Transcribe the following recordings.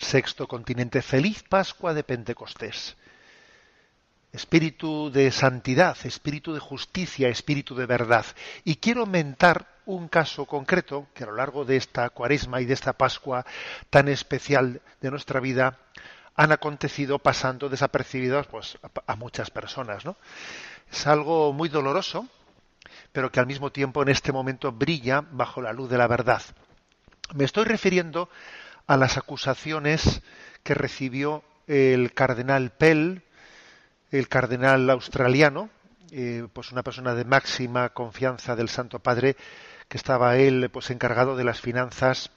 Sexto Continente. Feliz Pascua de Pentecostés. Espíritu de santidad, espíritu de justicia, espíritu de verdad. Y quiero mentar un caso concreto que a lo largo de esta cuaresma y de esta Pascua tan especial de nuestra vida han acontecido pasando desapercibidos pues, a, muchas personas. ¿no? Es algo muy doloroso, pero que al mismo tiempo en este momento brilla bajo la luz de la verdad. Me estoy refiriendo a las acusaciones que recibió el cardenal Pell, el cardenal australiano, eh, pues una persona de máxima confianza del Santo Padre, que estaba él pues encargado de las finanzas,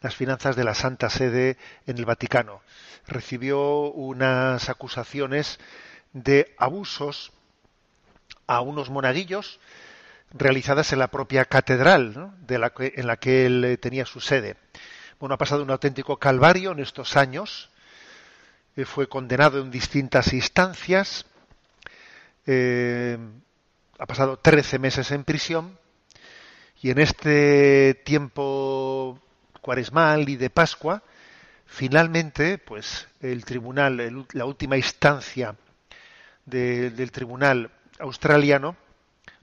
las finanzas de la Santa Sede en el Vaticano. Recibió unas acusaciones de abusos a unos monaguillos realizadas en la propia catedral en la que él eh, tenía su sede. Bueno, ha pasado un auténtico calvario en estos años. Eh, fue condenado en distintas instancias. Eh, ha pasado 13 meses en prisión. Y en este tiempo cuaresmal y de Pascua, finalmente, pues el tribunal, la última instancia de- del tribunal australiano,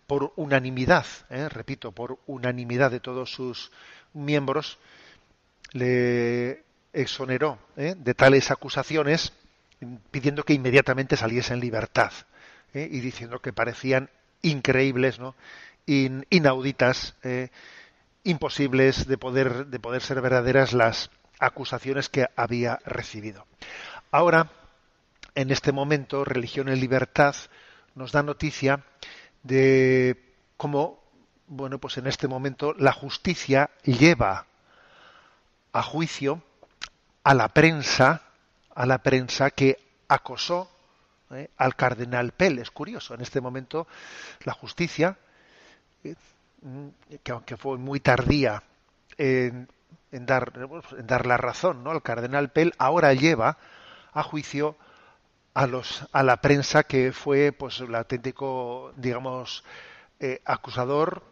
por unanimidad, eh, repito, por unanimidad de todos sus miembros, le exoneró eh, de tales acusaciones, pidiendo que inmediatamente saliese en libertad eh, y diciendo que parecían increíbles, ¿no? In- inauditas, eh, imposibles de poder, de poder ser verdaderas las acusaciones que había recibido. Ahora, en este momento, Religión en Libertad nos da noticia de cómo, bueno, pues en este momento la justicia lleva a juicio a la prensa, a la prensa que acosó eh, al cardenal Pell. Es curioso, en este momento la justicia, eh, mm, que aunque fue muy tardía en, en dar, en dar la razón ¿no? al cardenal Pell, ahora lleva a juicio a los a la prensa que fue pues el auténtico digamos eh, acusador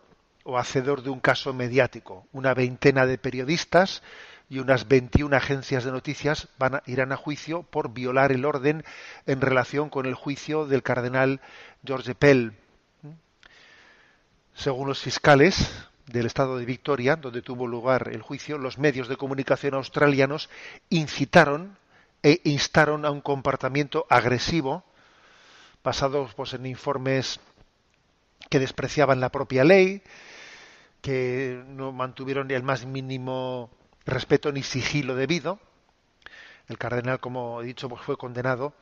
o hacedor de un caso mediático. Una veintena de periodistas y unas 21 agencias de noticias van a, irán a juicio por violar el orden en relación con el juicio del cardenal George Pell. Según los fiscales del estado de Victoria, donde tuvo lugar el juicio, los medios de comunicación australianos incitaron e instaron a un comportamiento agresivo, basados pues, en informes que despreciaban la propia ley, que no mantuvieron el más mínimo respeto ni sigilo debido. El cardenal, como he dicho, pues fue condenado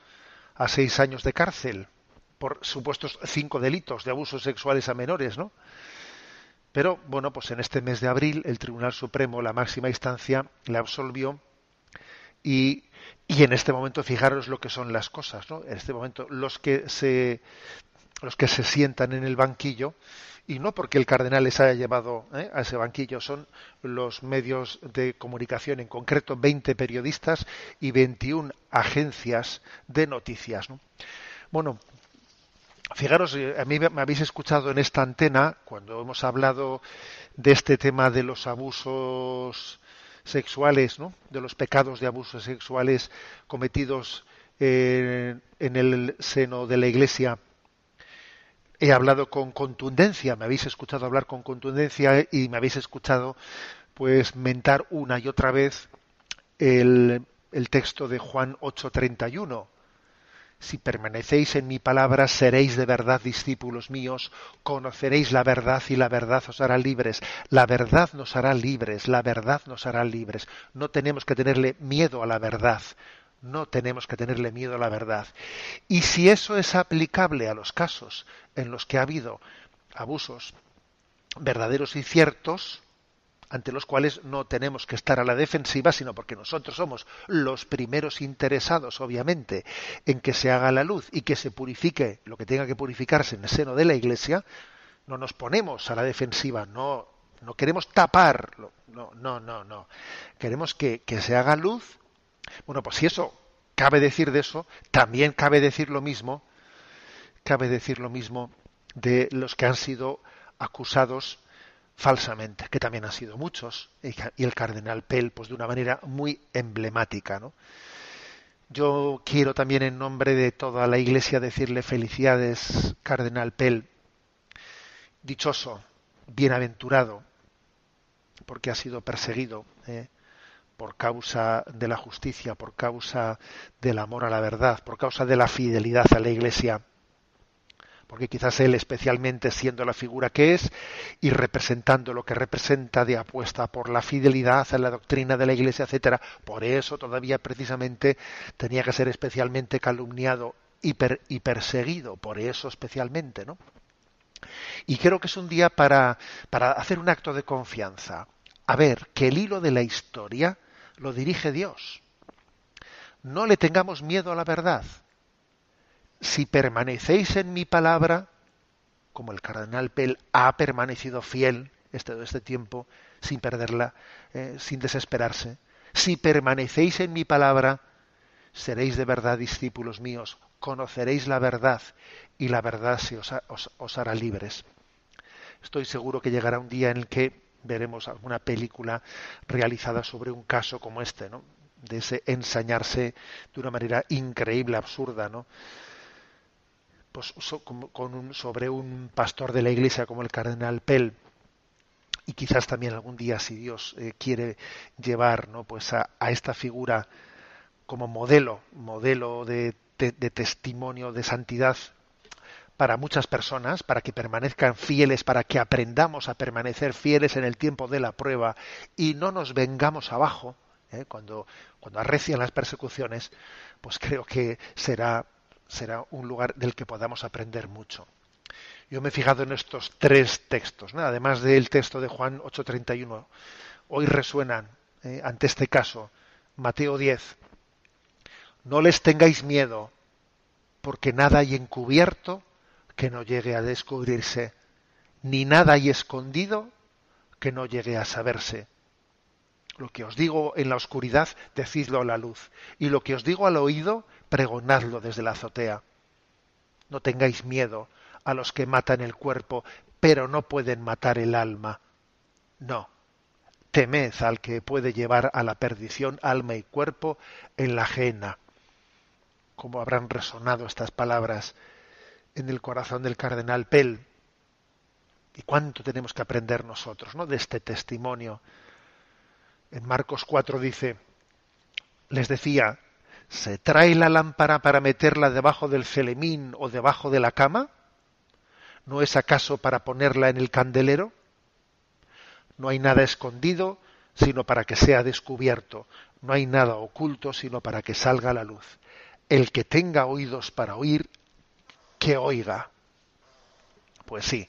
a seis años de cárcel por supuestos cinco delitos de abusos sexuales a menores, ¿no? Pero bueno, pues en este mes de abril el Tribunal Supremo, la máxima instancia, le absolvió y, y en este momento fijaros lo que son las cosas, ¿no? En este momento los que se los que se sientan en el banquillo y no porque el cardenal les haya llevado ¿eh? a ese banquillo, son los medios de comunicación, en concreto 20 periodistas y 21 agencias de noticias. Bueno, fijaros, eh, a mí me habéis escuchado en esta antena cuando hemos hablado de este tema de los abusos sexuales, ¿no? de los pecados de abusos sexuales cometidos en el seno de la Iglesia he hablado con contundencia, me habéis escuchado hablar con contundencia y me habéis escuchado pues mentar una y otra vez el, el texto de Juan 8:31. Si permanecéis en mi palabra, seréis de verdad discípulos míos, conoceréis la verdad y la verdad os hará libres. La verdad nos hará libres, la verdad nos hará libres. No tenemos que tenerle miedo a la verdad, no tenemos que tenerle miedo a la verdad. Y si eso es aplicable a los casos en los que ha habido abusos verdaderos y ciertos, ante los cuales no tenemos que estar a la defensiva, sino porque nosotros somos los primeros interesados, obviamente, en que se haga la luz y que se purifique lo que tenga que purificarse en el seno de la Iglesia, no nos ponemos a la defensiva, no, no queremos taparlo, no, no, no, no. Queremos que, que se haga luz bueno, pues si eso cabe decir de eso, también cabe decir lo mismo, cabe decir lo mismo de los que han sido acusados falsamente, que también han sido muchos, y el cardenal Pell, pues de una manera muy emblemática, ¿no? Yo quiero también en nombre de toda la Iglesia decirle felicidades, cardenal Pell, dichoso, bienaventurado, porque ha sido perseguido, ¿eh? Por causa de la justicia, por causa del amor a la verdad, por causa de la fidelidad a la Iglesia, porque quizás él especialmente siendo la figura que es y representando lo que representa de apuesta por la fidelidad a la doctrina de la Iglesia, etcétera, por eso todavía precisamente tenía que ser especialmente calumniado y, y perseguido, por eso especialmente, ¿no? Y creo que es un día para, para hacer un acto de confianza, a ver que el hilo de la historia lo dirige Dios. No le tengamos miedo a la verdad. Si permanecéis en mi palabra, como el cardenal Pell ha permanecido fiel este, este tiempo, sin perderla, eh, sin desesperarse, si permanecéis en mi palabra, seréis de verdad discípulos míos, conoceréis la verdad y la verdad se os, os hará libres. Estoy seguro que llegará un día en el que veremos alguna película realizada sobre un caso como este, ¿no? de ese ensañarse de una manera increíble, absurda, ¿no? Pues con un, sobre un pastor de la iglesia como el cardenal Pell y quizás también algún día si Dios eh, quiere llevar ¿no? pues a, esta figura como modelo modelo de, de testimonio de santidad para muchas personas, para que permanezcan fieles, para que aprendamos a permanecer fieles en el tiempo de la prueba y no nos vengamos abajo ¿eh? cuando, arrecian las persecuciones, pues creo que será, será un lugar del que podamos aprender mucho. Yo me he fijado en estos tres textos, además del texto de Juan 8:31. Hoy resuenan ¿eh? ante este caso Mateo 10. No les tengáis miedo, porque nada hay encubierto que no llegue a descubrirse, ni nada hay escondido que no llegue a saberse. Lo que os digo en la oscuridad, decidlo a la luz, y lo que os digo al oído, pregonadlo desde la azotea. No tengáis miedo a los que matan el cuerpo, pero no pueden matar el alma. No, temed al que puede llevar a la perdición alma y cuerpo en la ajena. ¿Cómo habrán resonado estas palabras en el corazón del cardenal Pell. Y cuánto tenemos que aprender nosotros ¿no? de este testimonio. En Marcos 4 dice, les decía, ¿se trae la lámpara para meterla debajo del celemín o debajo de la cama? ¿No es acaso para ponerla en el candelero? No hay nada escondido, sino para que sea descubierto. No hay nada oculto, sino para que salga la luz. El que tenga oídos para oír, que oiga. Pues sí,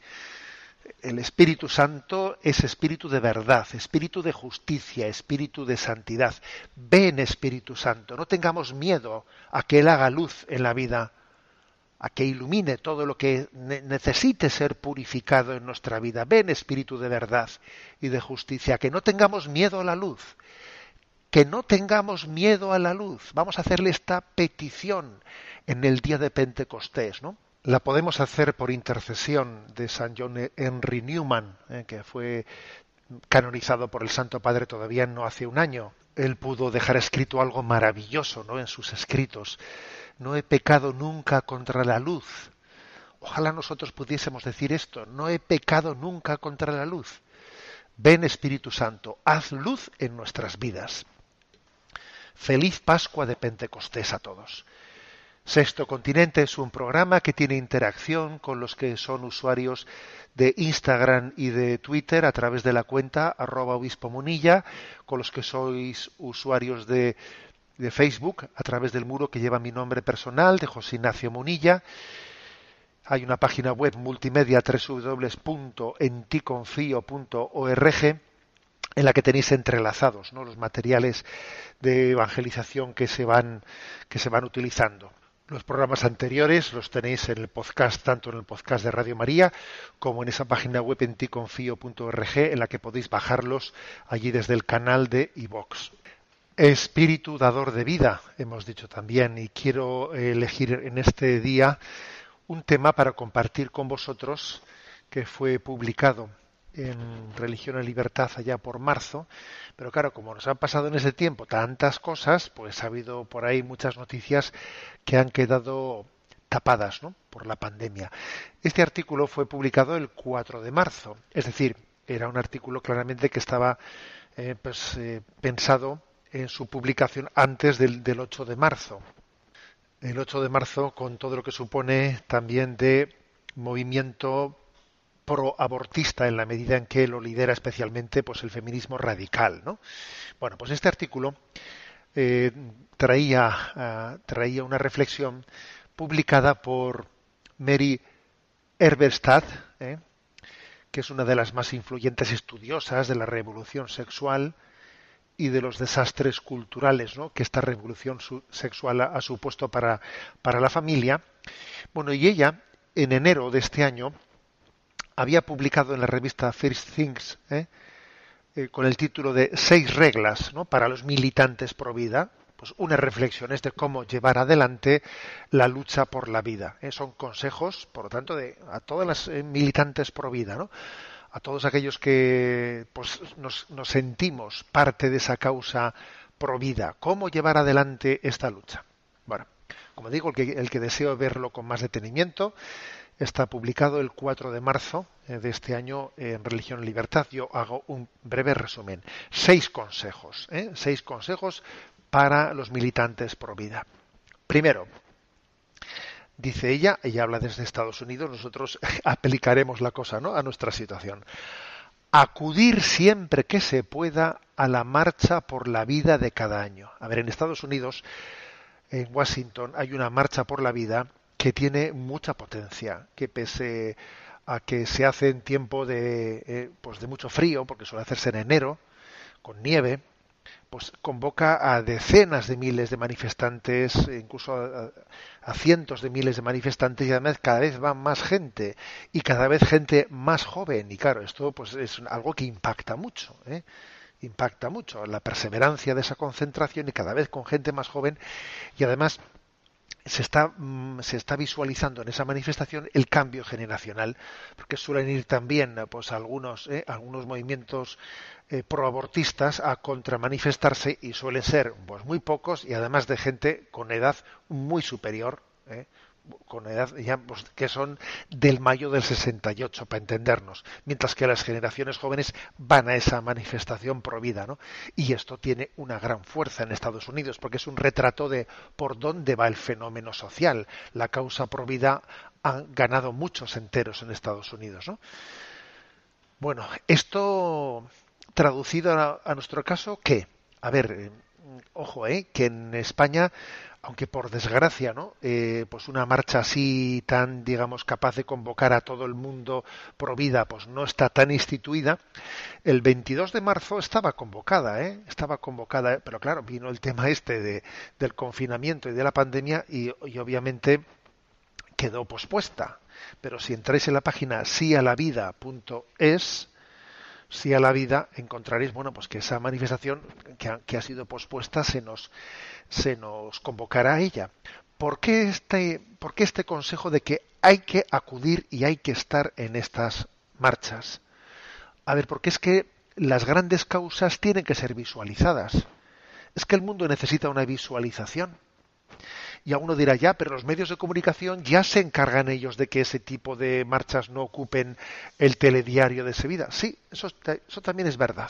el Espíritu Santo es espíritu de verdad, espíritu de justicia, espíritu de santidad. Ven Espíritu Santo, no tengamos miedo a que Él haga luz en la vida, a que ilumine todo lo que necesite ser purificado en nuestra vida. Ven Espíritu de verdad y de justicia, que no tengamos miedo a la luz, que no tengamos miedo a la luz. Vamos a hacerle esta petición en el día de Pentecostés, ¿no? la podemos hacer por intercesión de San John Henry Newman, eh, que fue canonizado por el Santo Padre todavía no hace un año. Él pudo dejar escrito algo maravilloso ¿no? en sus escritos. No he pecado nunca contra la luz. Ojalá nosotros pudiésemos decir esto. No he pecado nunca contra la luz. Ven Espíritu Santo, haz luz en nuestras vidas. Feliz Pascua de Pentecostés a todos. Sexto Continente es un programa que tiene interacción con los que son usuarios de Instagram y de Twitter a través de la cuenta arroba obispo munilla, con los que sois usuarios de, Facebook a través del muro que lleva mi nombre personal de José Ignacio Munilla. Hay una página web multimedia www.enticonfio.org en la que tenéis entrelazados ¿no? los materiales de evangelización que se van que se van utilizando. Los programas anteriores los tenéis en el podcast, tanto en el podcast de Radio María como en esa página web en ticonfio.org en la que podéis bajarlos allí desde el canal de iVox. Espíritu dador de vida, hemos dicho también, y quiero elegir en este día un tema para compartir con vosotros que fue publicado en Religión y Libertad allá por marzo, pero claro, como nos han pasado en ese tiempo tantas cosas, pues ha habido por ahí muchas noticias que han quedado tapadas ¿no? por la pandemia. Este artículo fue publicado el 4 de marzo, es decir, era un artículo claramente que estaba eh, pues, eh, pensado en su publicación antes del, del 8 de marzo. El 8 de marzo, con todo lo que supone también de movimiento pro-abortista en la medida en que lo lidera especialmente pues el feminismo radical ¿no? bueno pues este artículo eh, traía ah, traía una reflexión publicada por Mary Herberstadt ¿eh? que es una de las más influyentes estudiosas de la revolución sexual y de los desastres culturales ¿no? que esta revolución sexual ha, supuesto para, para la familia bueno y ella en enero de este año había publicado en la revista First Things ¿eh? Eh, con el título de Seis reglas para los militantes pro vida, pues unas reflexiones de cómo llevar adelante la lucha por la vida. ¿eh? Son consejos, por lo tanto, de, a todas las militantes pro vida, ¿no? a todos aquellos que pues, nos, nos sentimos parte de esa causa pro vida. ¿Cómo llevar adelante esta lucha? Bueno, como digo, el que, el que deseo verlo con más detenimiento, está publicado el 4 de marzo eh, de este año en Religión y Libertad. Yo hago un breve resumen. Seis consejos, ¿eh? seis consejos para los militantes pro vida. Primero, dice ella, ella habla desde Estados Unidos, nosotros aplicaremos la cosa ¿no? a nuestra situación. Acudir siempre que se pueda a la marcha por la vida de cada año. A ver, en Estados Unidos, en Washington, hay una marcha por la vida que tiene mucha potencia, que pese a que se hace en tiempo de, eh, pues de mucho frío, porque suele hacerse en enero, con nieve, pues convoca a decenas de miles de manifestantes, incluso a, cientos de miles de manifestantes y además cada vez va más gente y cada vez gente más joven y claro esto pues es algo que impacta mucho, ¿eh? impacta mucho la perseverancia de esa concentración y cada vez con gente más joven y además se está, mm, se está visualizando en esa manifestación el cambio generacional, porque suelen ir también pues algunos, eh, algunos movimientos eh, proabortistas a contramanifestarse y suelen ser pues muy pocos y además de gente con edad muy superior, eh, con edad ya pues, que son del mayo del 68 para entendernos, mientras que las generaciones jóvenes van a esa manifestación provida, ¿no? Y esto tiene una gran fuerza en Estados Unidos porque es un retrato de por dónde va el fenómeno social. La causa provida ha ganado muchos enteros en Estados Unidos, ¿no? Bueno, esto traducido a, nuestro caso, ¿qué? A ver, eh, ojo, ¿eh? que en España, aunque por desgracia, ¿no? Eh, pues una marcha así tan, digamos, capaz de convocar a todo el mundo pro vida, pues no está tan instituida. El 22 de marzo estaba convocada, ¿eh? Estaba convocada, pero claro, vino el tema este de, del confinamiento y de la pandemia y, obviamente quedó pospuesta. Pero si entráis en la página sialavida.es, si a la vida encontraréis bueno pues que esa manifestación que ha, que ha sido pospuesta se nos se nos convocará a ella ¿Por qué, este, ¿Por qué este consejo de que hay que acudir y hay que estar en estas marchas? A ver, porque es que las grandes causas tienen que ser visualizadas. Es que el mundo necesita una visualización. Y a uno dirá ya, pero los medios de comunicación ya se encargan ellos de que ese tipo de marchas no ocupen el telediario de vida. Sí, eso, eso también es verdad.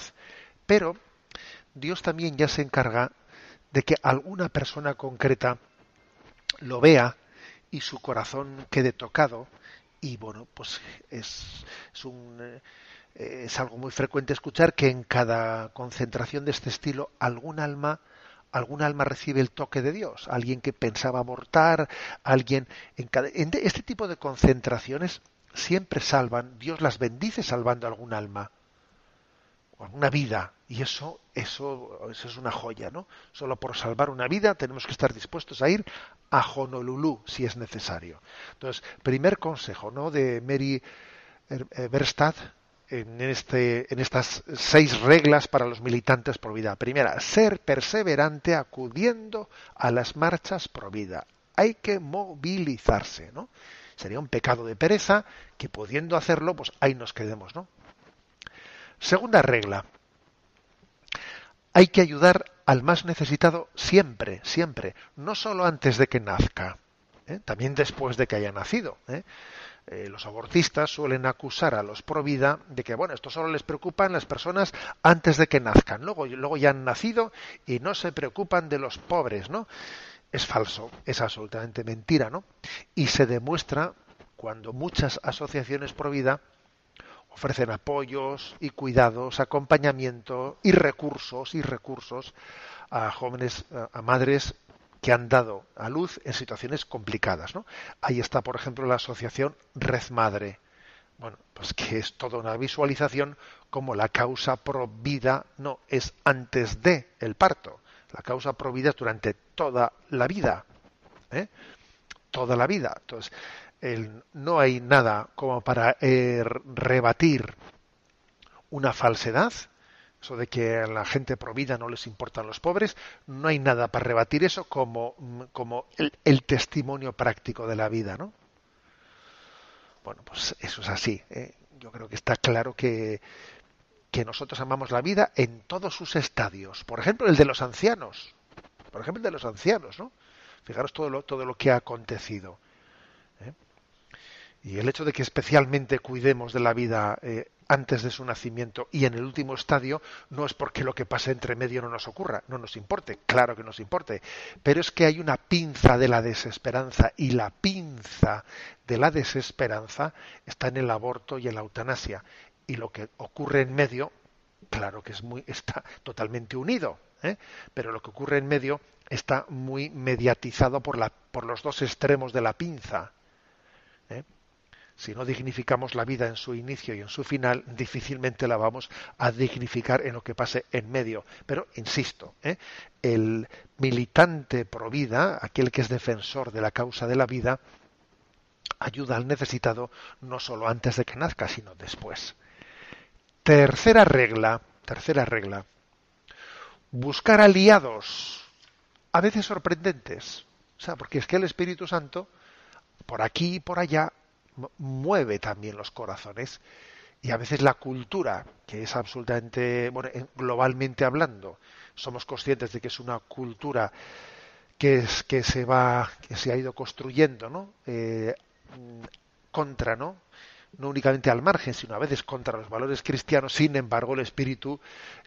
Pero Dios también ya se encarga de que alguna persona concreta lo vea y su corazón quede tocado y bueno pues es, es un eh, es algo muy frecuente escuchar que en cada concentración de este estilo algún alma algún alma recibe el toque de Dios, alguien que pensaba abortar, alguien en, este tipo de concentraciones siempre salvan, Dios las bendice salvando algún alma o alguna vida y eso eso eso es una joya, ¿no? Solo por salvar una vida tenemos que estar dispuestos a ir a Honolulu si es necesario. Entonces, primer consejo, ¿no? de Mary Verstad en, este, en estas seis reglas para los militantes pro vida. Primera, ser perseverante acudiendo a las marchas pro vida. Hay que movilizarse, ¿no? Sería un pecado de pereza que pudiendo hacerlo, pues ahí nos quedemos, ¿no? Segunda regla. Hay que ayudar al más necesitado siempre, siempre, no solo antes de que nazca, ¿eh? también después de que haya nacido. ¿eh? Eh, los abortistas suelen acusar a los pro vida de que bueno esto solo les preocupan las personas antes de que nazcan. Luego luego ya han nacido y no se preocupan de los pobres no es falso es absolutamente mentira no y se demuestra cuando muchas asociaciones pro vida ofrecen apoyos y cuidados acompañamiento y recursos y recursos a jóvenes a madres que han dado a luz en situaciones complicadas. ¿no? Ahí está, por ejemplo, la asociación Red Madre. Bueno, pues que es toda una visualización como la causa pro vida no es antes de el parto. La causa pro vida es durante toda la vida. ¿eh? Toda la vida. Entonces, no hay nada como para eh, rebatir una falsedad eso de que a la gente provida no les importan los pobres, no hay nada para rebatir eso como, como el, testimonio práctico de la vida, ¿no? Bueno, pues eso es así. ¿eh? Yo creo que está claro que, que nosotros amamos la vida en todos sus estadios. Por ejemplo, el de los ancianos. Por ejemplo, el de los ancianos, ¿no? Fijaros todo lo, todo lo que ha acontecido. ¿eh? Y el hecho de que especialmente cuidemos de la vida eh, antes de su nacimiento y en el último estadio no es porque lo que pase entre medio no nos ocurra, no nos importe, claro que nos importe, pero es que hay una pinza de la desesperanza y la pinza de la desesperanza está en el aborto y en la eutanasia y lo que ocurre en medio, claro que es muy está totalmente unido, ¿eh? pero lo que ocurre en medio está muy mediatizado por la por los dos extremos de la pinza. ¿eh? Si no dignificamos la vida en su inicio y en su final, difícilmente la vamos a dignificar en lo que pase en medio. Pero, insisto, ¿eh? el militante pro vida, aquel que es defensor de la causa de la vida, ayuda al necesitado no solo antes de que nazca, sino después. Tercera regla, tercera regla, buscar aliados, a veces sorprendentes. O sea, porque es que el Espíritu Santo, por aquí y por allá, mueve también los corazones y a veces la cultura, que es absolutamente, bueno, globalmente hablando, somos conscientes de que es una cultura que, es, que se va, que se ha ido construyendo, ¿no? Eh, contra, ¿no? No únicamente al margen, sino a veces contra los valores cristianos. Sin embargo, el espíritu,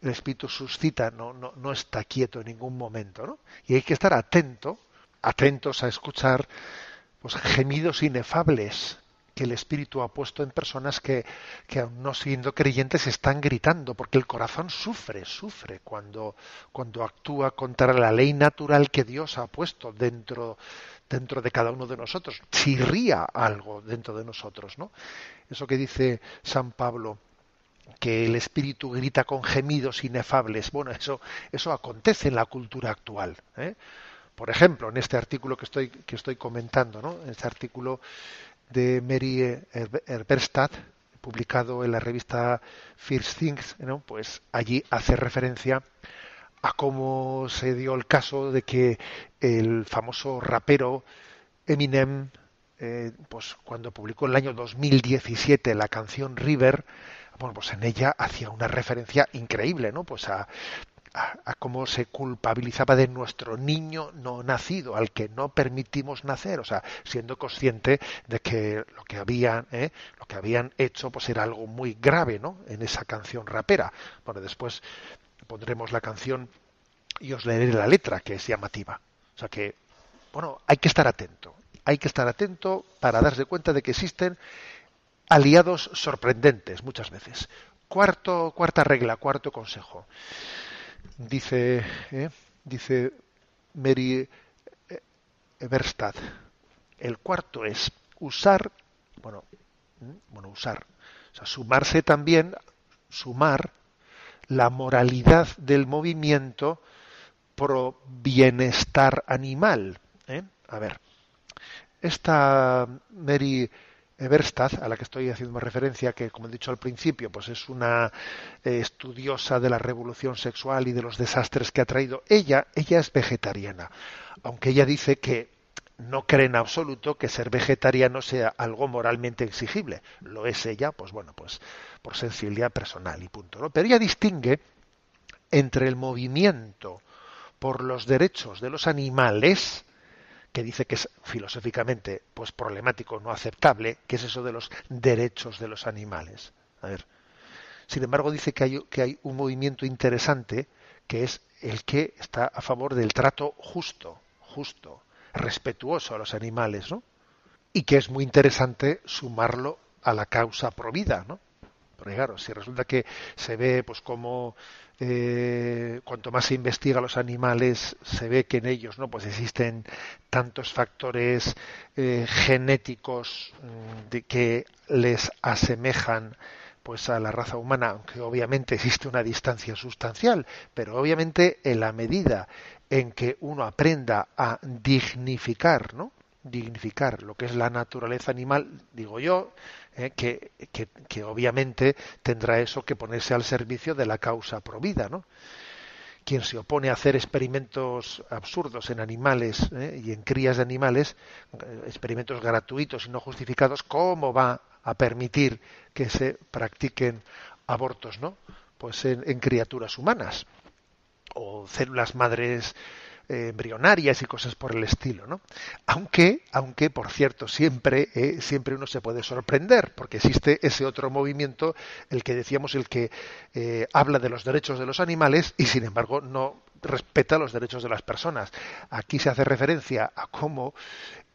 el espíritu suscita, no, no, no está quieto en ningún momento, ¿no? Y hay que estar atento, atentos a escuchar, pues gemidos inefables que el Espíritu ha puesto en personas que, que aun no siendo creyentes están gritando, porque el corazón sufre, sufre cuando, cuando actúa contra la ley natural que Dios ha puesto dentro, dentro de cada uno de nosotros. Chirría algo dentro de nosotros, ¿no? Eso que dice San Pablo, que el espíritu grita con gemidos inefables. Bueno, eso, eso acontece en la cultura actual. ¿eh? Por ejemplo, en este artículo que estoy, que estoy comentando, ¿no? en este artículo de Mary Herberstadt, publicado en la revista First Things, ¿no? pues allí hace referencia a cómo se dio el caso de que el famoso rapero Eminem, eh, pues cuando publicó en el año 2017 la canción River, bueno, pues en ella hacía una referencia increíble, ¿no? Pues a, a, cómo se culpabilizaba de nuestro niño no nacido, al que no permitimos nacer, o sea, siendo consciente de que lo que habían, ¿eh? lo que habían hecho, pues era algo muy grave, ¿no? En esa canción rapera. Bueno, después pondremos la canción y os leeré la letra, que es llamativa. O sea que, bueno, hay que estar atento. Hay que estar atento para darse cuenta de que existen aliados sorprendentes muchas veces. Cuarto, cuarta regla, cuarto consejo dice, ¿eh? dice Mary Eberstadt. El cuarto es usar, bueno, bueno, usar, o sea, sumarse también, sumar la moralidad del movimiento pro bienestar animal. ¿eh? A ver, esta Mary Eberstadt, a la que estoy haciendo referencia, que como he dicho al principio, pues es una eh, estudiosa de la revolución sexual y de los desastres que ha traído, ella, ella es vegetariana, aunque ella dice que no cree en absoluto que ser vegetariano sea algo moralmente exigible. Lo es ella, pues bueno, pues por sensibilidad personal y punto. ¿no? Pero ella distingue entre el movimiento por los derechos de los animales, que dice que es filosóficamente pues problemático, no aceptable, que es eso de los derechos de los animales. A ver. Sin embargo, dice que hay, que hay un movimiento interesante que es el que está a favor del trato justo, justo, respetuoso a los animales, ¿no? Y que es muy interesante sumarlo a la causa provida, ¿no? Porque claro, si resulta que se ve pues como eh, cuanto más se investiga los animales, se ve que en ellos no pues existen tantos factores eh, genéticos mm, de que les asemejan pues a la raza humana, aunque obviamente existe una distancia sustancial, pero obviamente en la medida en que uno aprenda a dignificar, ¿no? Dignificar lo que es la naturaleza animal, digo yo, eh, que, que, obviamente tendrá eso que ponerse al servicio de la causa provida, ¿no? Quien se opone a hacer experimentos absurdos en animales eh, y en crías de animales, eh, experimentos gratuitos y no justificados, ¿cómo va a permitir que se practiquen abortos, ¿no? Pues en criaturas humanas o células madres eh, embrionarias y cosas por el estilo, ¿no? Aunque, aunque por cierto, siempre, eh, siempre uno se puede sorprender, porque existe ese otro movimiento, el que decíamos, el que eh, habla de los derechos de los animales y sin embargo no respeta los derechos de las personas. Aquí se hace referencia a cómo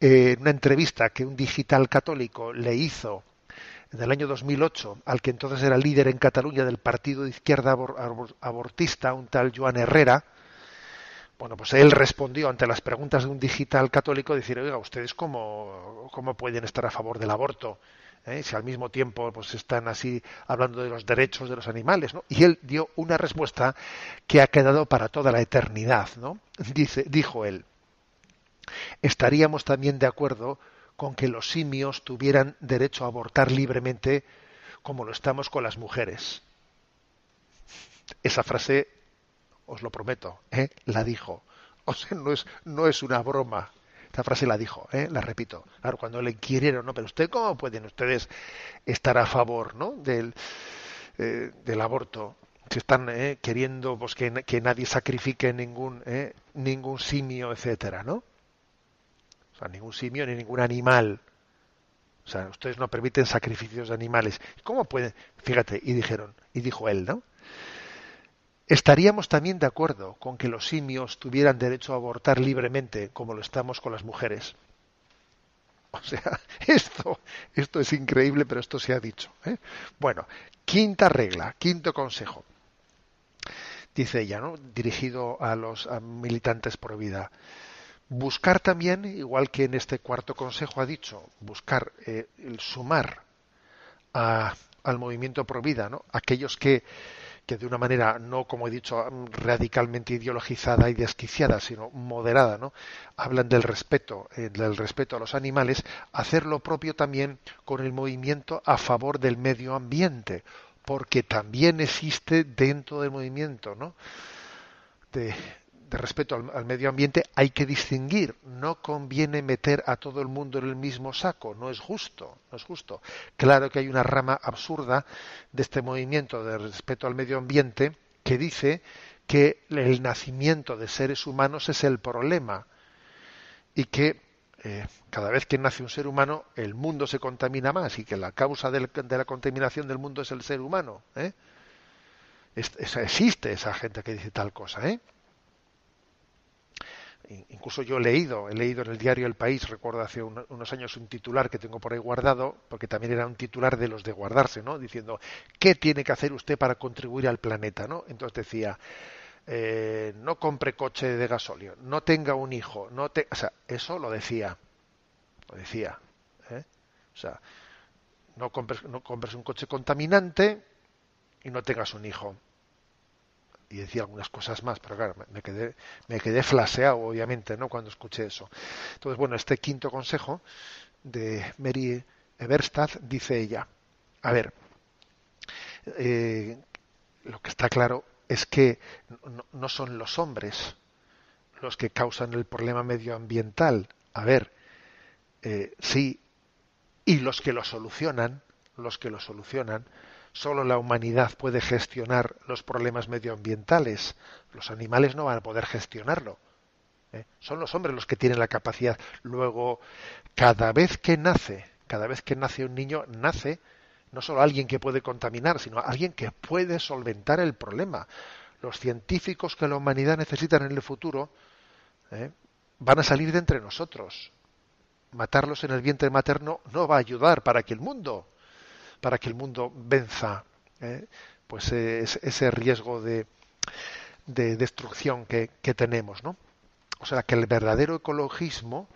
en una entrevista que un digital católico le hizo en el año 2008 al que entonces era líder en Cataluña del partido de izquierda abortista, un tal Joan Herrera, bueno, pues él respondió ante las preguntas de un digital católico, decir, oiga, ¿ustedes cómo, cómo pueden estar a favor del aborto? ¿Eh? Si al mismo tiempo pues están así hablando de los derechos de los animales, ¿no? Y él dio una respuesta que ha quedado para toda la eternidad, ¿no? Dice, dijo él, estaríamos también de acuerdo con que los simios tuvieran derecho a abortar libremente como lo estamos con las mujeres. Esa frase os lo prometo, ¿eh? la dijo. O sea, no es, no es una broma. Esta frase la dijo, ¿eh? la repito. Claro, cuando le inquirieron, ¿no? Pero usted, ¿cómo pueden ustedes estar a favor, ¿no? Del, eh, del aborto. Si están eh, queriendo pues, que, que, nadie sacrifique ningún, eh, ningún simio, etcétera, ¿no? O sea, ningún simio ni ningún animal. O sea, ustedes no permiten sacrificios de animales. ¿Cómo pueden? Fíjate, y dijeron, y dijo él, ¿no? Estaríamos también de acuerdo con que los simios tuvieran derecho a abortar libremente, como lo estamos con las mujeres. O sea, esto, esto es increíble, pero esto se ha dicho. ¿eh? Bueno, quinta regla, quinto consejo. Dice ella, ¿no? Dirigido a los militantes por vida. Buscar también, igual que en este cuarto consejo ha dicho, buscar eh, el sumar al movimiento pro vida, ¿no? Aquellos que que de una manera no, como he dicho, radicalmente ideologizada y desquiciada, sino moderada, ¿no? Hablan del respeto, eh, del respeto a los animales, hacer lo propio también con el movimiento a favor del medio ambiente, porque también existe dentro del movimiento, ¿no? De respeto al, medio ambiente hay que distinguir. No conviene meter a todo el mundo en el mismo saco. No es justo. No es justo. Claro que hay una rama absurda de este movimiento de respeto al medio ambiente que dice que el nacimiento de seres humanos es el problema y que eh, cada vez que nace un ser humano el mundo se contamina más y que la causa de la contaminación del mundo es el ser humano. ¿eh? existe esa gente que dice tal cosa, ¿eh? Incluso yo he leído, he leído en el diario El País, recuerdo hace unos años un titular que tengo por ahí guardado, porque también era un titular de los de guardarse, ¿no? Diciendo, ¿qué tiene que hacer usted para contribuir al planeta, ¿no? Entonces decía, eh, no compre coche de gasóleo, no tenga un hijo, no te... O sea, eso lo decía, lo decía, ¿eh? O sea, no compres, no compres un coche contaminante y no tengas un hijo y decía algunas cosas más, pero claro, me quedé, me quedé flaseado, obviamente, ¿no? Cuando escuché eso. Entonces, bueno, este quinto consejo de Mary Eberstadt dice ella, a ver, eh, lo que está claro es que no, son los hombres los que causan el problema medioambiental. A ver, eh, sí, y los que lo solucionan, los que lo solucionan, Solo la humanidad puede gestionar los problemas medioambientales. Los animales no van a poder gestionarlo. ¿eh? Son los hombres los que tienen la capacidad. Luego, cada vez que nace, cada vez que nace un niño, nace no solo alguien que puede contaminar, sino alguien que puede solventar el problema. Los científicos que la humanidad necesita en el futuro ¿eh? van a salir de entre nosotros. Matarlos en el vientre materno no va a ayudar para que el mundo para que el mundo venza ¿eh? pues ese riesgo de, destrucción que, tenemos, ¿no? O sea que el verdadero ecologismo,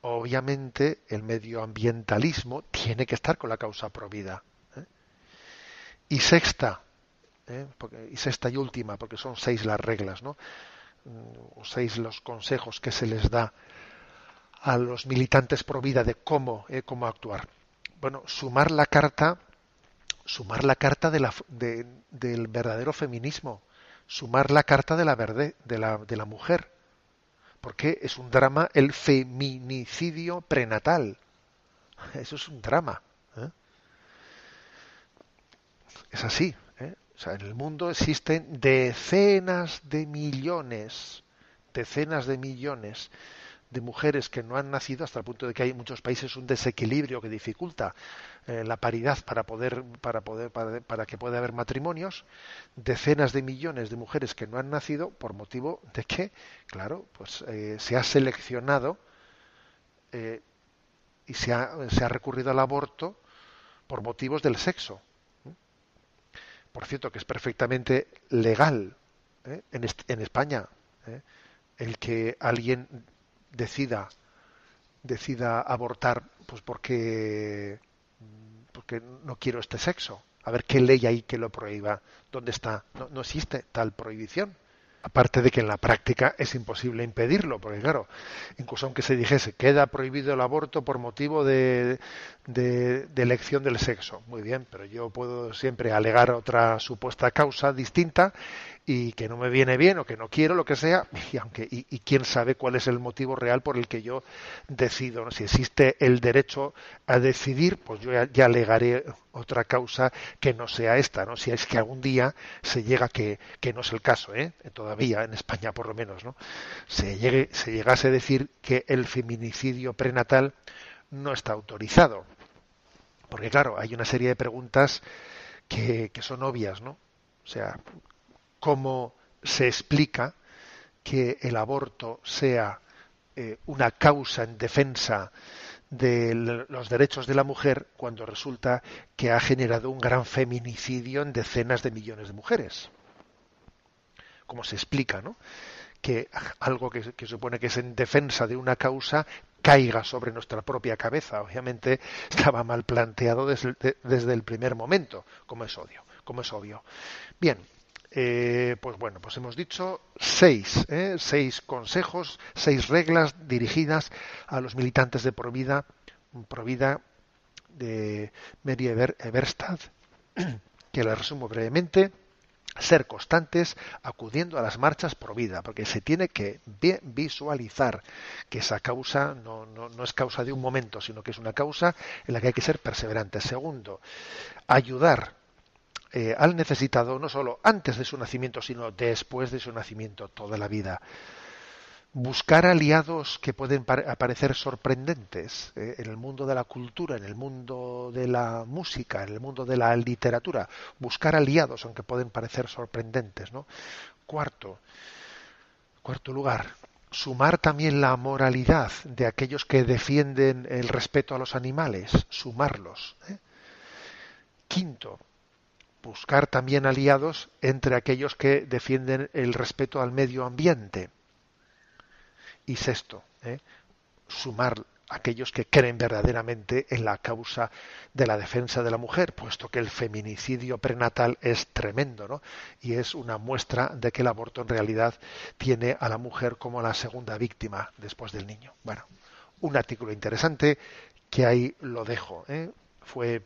obviamente, el medioambientalismo tiene que estar con la causa provida. ¿eh? Y sexta, ¿eh? y sexta y última, porque son seis las reglas, ¿no? Mm, o seis los consejos que se les da a los militantes pro vida de cómo, cómo actuar. Bueno, sumar la carta sumar la carta de la, del verdadero feminismo, sumar la carta de la, verde, de la, mujer, porque es un drama el feminicidio prenatal. Eso es un drama. ¿eh? Es así. ¿eh? En el mundo existen decenas de millones, decenas de millones de mujeres que no han nacido hasta el punto de que hay en muchos países un desequilibrio que dificulta eh, la paridad para poder para poder para, que pueda haber matrimonios decenas de millones de mujeres que no han nacido por motivo de que claro pues eh, se ha seleccionado eh, y se ha, se ha recurrido al aborto por motivos del sexo. Por cierto que es perfectamente legal en, en España el que alguien decida decida abortar pues porque porque no quiero este sexo. A ver qué ley hay que lo prohíba. Dónde está no, no existe tal prohibición. Aparte de que en la práctica es imposible impedirlo, porque claro, incluso aunque se dijese queda prohibido el aborto por motivo de, de, elección del sexo, muy bien, pero yo puedo siempre alegar otra supuesta causa distinta y que no me viene bien o que no quiero, lo que sea, y aunque y, quién sabe cuál es el motivo real por el que yo decido, si existe el derecho a decidir, pues yo ya, alegaré otra causa que no sea esta, ¿no? Si es que algún día se llega que, que no es el caso, ¿eh? Todavía en España por lo menos, ¿no? Se llegue, se llegase a decir que el feminicidio prenatal no está autorizado. Porque claro, hay una serie de preguntas que, que son obvias, ¿no? O sea, cómo se explica que el aborto sea eh, una causa en defensa de los derechos de la mujer cuando resulta que ha generado un gran feminicidio en decenas de millones de mujeres. ¿Cómo se explica, no? Que algo que, supone que es en defensa de una causa caiga sobre nuestra propia cabeza. Obviamente estaba mal planteado desde, desde el primer momento, como es obvio, como es obvio. Bien, eh, pues bueno, pues hemos dicho seis, ¿eh? seis consejos, seis reglas dirigidas a los militantes de Provida, Provida de Mary Eberstad, que la resumo brevemente. Ser constantes acudiendo a las marchas pro vida, porque se tiene que visualizar que esa causa no, no, no es causa de un momento, sino que es una causa en la que hay que ser perseverante. Segundo, ayudar eh, al necesitado no solo antes de su nacimiento, sino después de su nacimiento, toda la vida. Buscar aliados que pueden aparecer sorprendentes eh, en el mundo de la cultura, en el mundo de la música, en el mundo de la literatura. Buscar aliados, aunque pueden parecer sorprendentes. ¿no? Cuarto, cuarto lugar, sumar también la moralidad de aquellos que defienden el respeto a los animales, sumarlos. ¿eh? Quinto, buscar también aliados entre aquellos que defienden el respeto al medio ambiente. Y sexto, ¿eh? sumar aquellos que creen verdaderamente en la causa de la defensa de la mujer, puesto que el feminicidio prenatal es tremendo, ¿no? Y es una muestra de que el aborto en realidad tiene a la mujer como la segunda víctima después del niño. Bueno, un artículo interesante que ahí lo dejo. ¿eh? Fue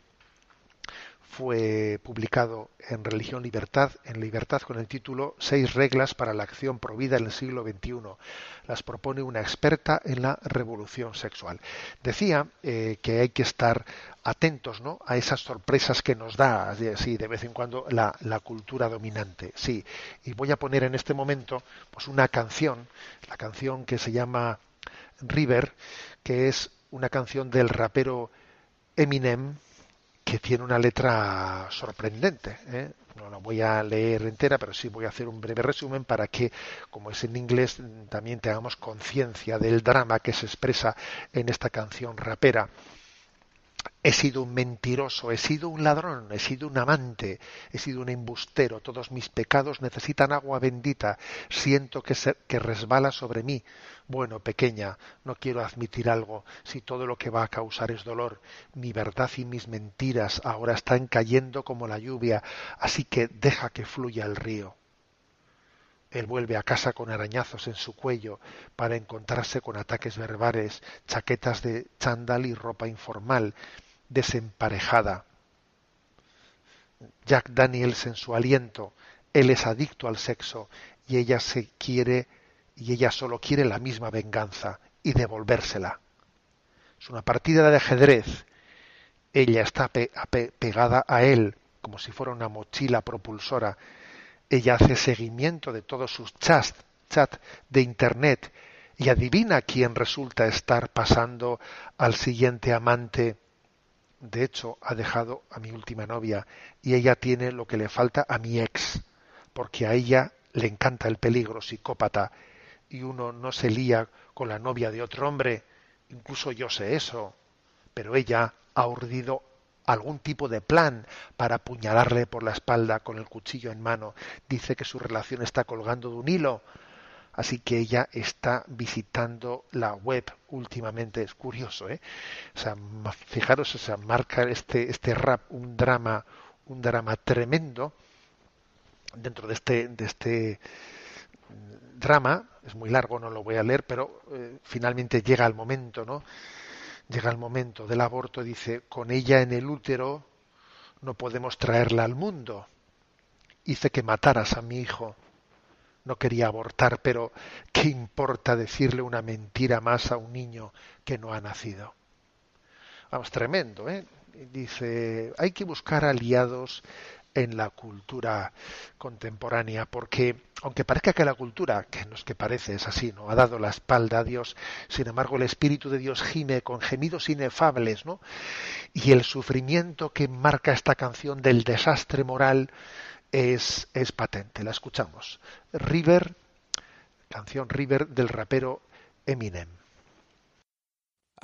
fue publicado en Religión Libertad, en Libertad con el título Seis reglas para la acción provida en el siglo XXI. Las propone una experta en la revolución sexual. Decía eh, que hay que estar atentos ¿no? a esas sorpresas que nos da sí, de vez en cuando la, la, cultura dominante. Sí, y voy a poner en este momento pues una canción, la canción que se llama River, que es una canción del rapero Eminem, que tiene una letra sorprendente. ¿eh? No la voy a leer entera, pero sí voy a hacer un breve resumen para que, como es en inglés, también tengamos conciencia del drama que se expresa en esta canción rapera he sido un mentiroso, he sido un ladrón, he sido un amante, he sido un embustero, todos mis pecados necesitan agua bendita, siento que, que resbala sobre mí. Bueno, pequeña, no quiero admitir algo, si todo lo que va a causar es dolor, mi verdad y mis mentiras ahora están cayendo como la lluvia, así que deja que fluya el río. Él vuelve a casa con arañazos en su cuello para encontrarse con ataques verbales, chaquetas de chándal y ropa informal, desemparejada. Jack Daniels en su aliento, él es adicto al sexo y ella se quiere y ella solo quiere la misma venganza y devolvérsela. Es una partida de ajedrez. Ella está pegada a él como si fuera una mochila propulsora. Ella hace seguimiento de todos sus chats, chat de internet y adivina quién resulta estar pasando al siguiente amante. De hecho, ha dejado a mi última novia y ella tiene lo que le falta a mi ex, porque a ella le encanta el peligro psicópata y uno no se lía con la novia de otro hombre, incluso yo sé eso, pero ella ha urdido algún tipo de plan para apuñalarle por la espalda con el cuchillo en mano. Dice que su relación está colgando de un hilo, Así que ella está visitando la web últimamente. Es curioso, ¿eh? O sea, fijaros, o sea, marca este, este rap un drama, un drama tremendo dentro de este, de este drama. Es muy largo, no lo voy a leer, pero eh, finalmente llega el momento, ¿no? Llega el momento del aborto. Dice, con ella en el útero no podemos traerla al mundo. Hice que mataras a mi hijo no quería abortar, pero ¿qué importa decirle una mentira más a un niño que no ha nacido? Vamos, tremendo, ¿eh? Dice, hay que buscar aliados en la cultura contemporánea, porque aunque parezca que la cultura, que nos que parece es así, ¿no? Ha dado la espalda a Dios, sin embargo el Espíritu de Dios gime con gemidos inefables, ¿no? Y el sufrimiento que marca esta canción del desastre moral es, es patente. La escuchamos. River, canción River del rapero Eminem.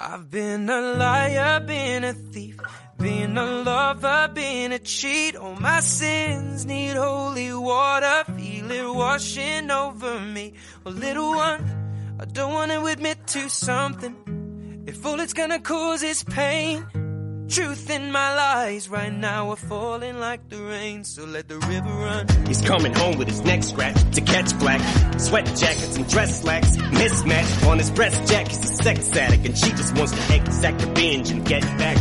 I've been a liar, been a thief, been a lover, been a cheat. All my sins need holy water, feel it washing over me. Well, little one, I don't want to admit to something. If all it's gonna cause is pain. Truth in my lies right now are falling like the rain, so let the river run. He's coming home with his neck scratched to catch black. Sweat jackets and dress slacks, mismatched on his breast jack. He's a sex addict and she just wants to exact revenge and get back.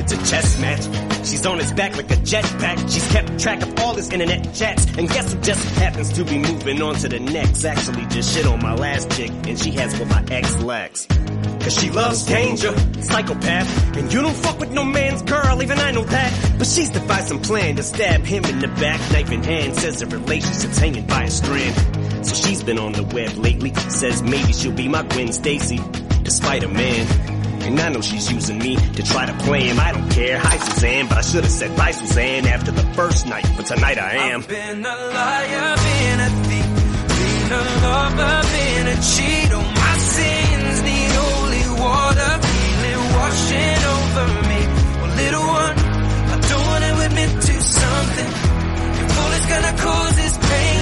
It's a chess match. She's on his back like a jetpack. She's kept track of all his internet chats. And guess who just happens to be moving on to the next? Actually just shit on my last chick and she has what my ex lacks. Cause she loves danger, psychopath. And you don't fuck with no man's girl, even I know that. But she's devised some plan to stab him in the back, knife in hand. Says the relationship's hanging by a strand. So she's been on the web lately. Says maybe she'll be my Gwen Stacy, despite a man. And I know she's using me to try to play him. I don't care. Hi, Suzanne, but I should have said bye, Suzanne, after the first night. But tonight I am. I've been a liar, been a thief, been a lover, been a cheat. Oh, holy water, feel it washing over me. Well, little one, I don't want to admit to something. If all it's gonna cause is pain,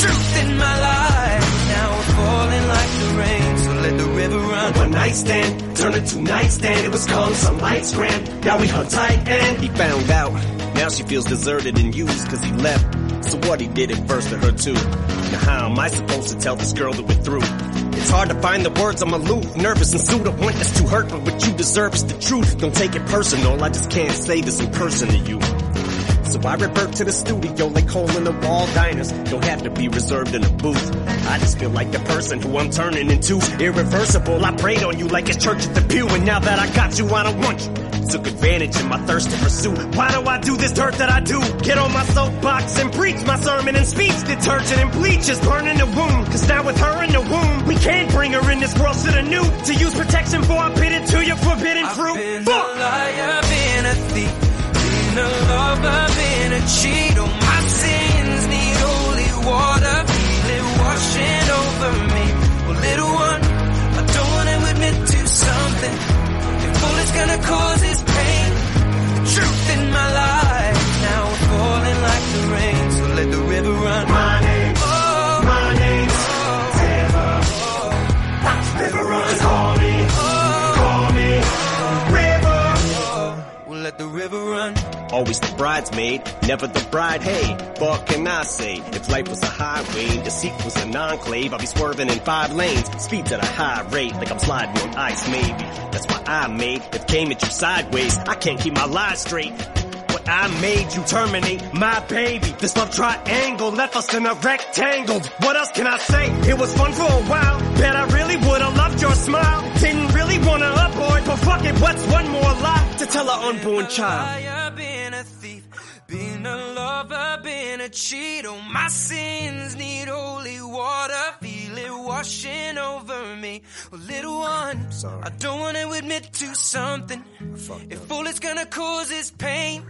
truth in my life. Now we're falling like the rain, so let the river run. One night stand, turned into nightstand. It was calm, some lights grand. Now we hung tight and he found out. Now she feels deserted and used cause he left. So what he did at first to her too. Now how am I supposed to tell this girl that we're through? It's hard to find the words, I'm aloof, nervous and sued. I want this to hurt, but what you deserve is the truth. Don't take it personal, I just can't say this in person to you. So I revert to the studio like hole in the wall diners. Don't have to be reserved in a booth. I just feel like the person who I'm turning into. Irreversible, I prayed on you like it's church at the pew. And now that I got you, I don't want you. Took advantage of my thirst to pursue. Why do I do this dirt that I do? Get on my soapbox and preach my sermon and speech. Detergent and bleach is burning the womb. Cause now with her in the womb, we can't bring her in this world to the new. To use protection for I bid it to your forbidden fruit. Been Fuck! a liar, been a thief, been a lover, been a cheat. Oh, It's gonna cause is pain, The truth in my life. Now falling like the rain, so let the river run. Let the river run. Always the bridesmaid, never the bride. Hey, what can I say? If life was a highway, deceit was an enclave, I'd be swerving in five lanes, speeds at a high rate, like I'm sliding on ice. Maybe that's why I made. If came at you sideways, I can't keep my lies straight. I made you terminate my baby. This love triangle left us in a rectangle. What else can I say? It was fun for a while. Bet I really would've loved your smile. Didn't really wanna abort, but fuck it, what's one more lie to tell an unborn child? Lover, been a cheat. My sins need holy water, feel it washing over me. Well, little one, Sorry. I don't want to admit to something. If all it's gonna cause is pain,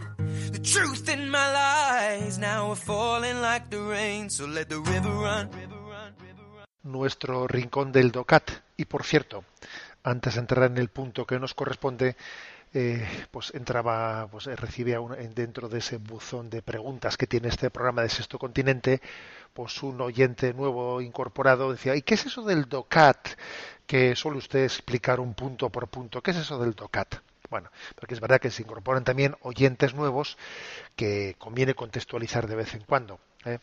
the truth in my lies now we're falling like the rain. So let the river run. nuestro rincón del DOCAT. Y por cierto, antes de entrar en el punto que nos corresponde, eh, pues entraba, pues eh, recibía un- en- dentro de ese buzón de preguntas que tiene este programa de Sexto Continente, pues un oyente nuevo incorporado decía, ¿y qué es eso del DOCAT? Que suele usted explicar un punto por punto. ¿Qué es eso del DOCAT? Bueno, porque es verdad que se incorporan también oyentes nuevos que conviene contextualizar de vez en cuando. ¿eh?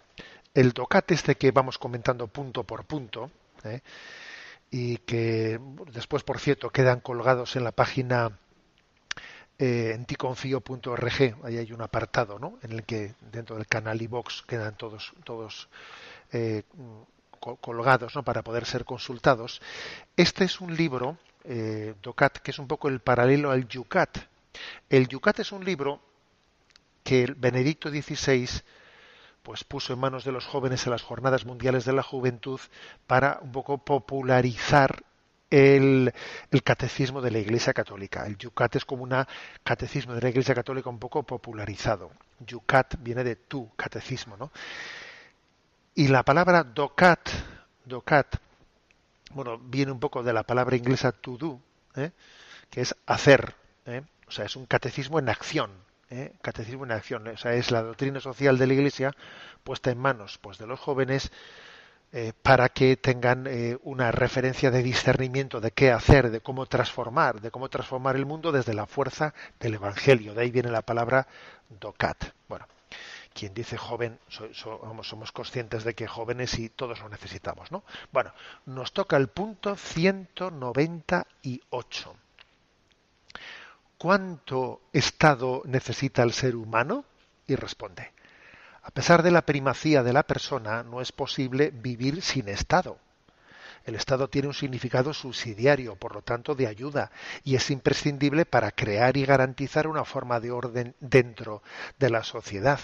El DOCAT este que vamos comentando punto por punto, ¿eh? y que después, por cierto, quedan colgados en la página eh, enticonfio.org, ahí hay un apartado, ¿no? En el que dentro del canal iVox quedan todos, todos eh, co- colgados, ¿no? Para poder ser consultados. Este es un libro, eh, DOCAT, que es un poco el paralelo al Yucat. El Yucat es un libro que el Benedicto XVI pues puso en manos de los jóvenes en las jornadas mundiales de la juventud para un poco popularizar el, catecismo de la Iglesia Católica. El Yucat es como un catecismo de la Iglesia Católica un poco popularizado. Yucat viene de tu catecismo, ¿no? Y la palabra docat, docat, bueno, viene un poco de la palabra inglesa to do, ¿eh? que es hacer. ¿eh? O sea, es un catecismo en acción. ¿eh? Catecismo en acción. O sea, es la doctrina social de la Iglesia puesta en manos pues, de los jóvenes para que tengan una referencia de discernimiento de qué hacer, de cómo transformar, de cómo transformar el mundo desde la fuerza del Evangelio. De ahí viene la palabra docat. Bueno, quien dice joven, somos conscientes de que jóvenes y todos lo necesitamos, ¿no? Bueno, nos toca el punto 198. ¿Cuánto estado necesita el ser humano? Y responde, a pesar de la primacía de la persona, no es posible vivir sin estado. El Estado tiene un significado subsidiario, por lo tanto de ayuda, y es imprescindible para crear y garantizar una forma de orden dentro de la sociedad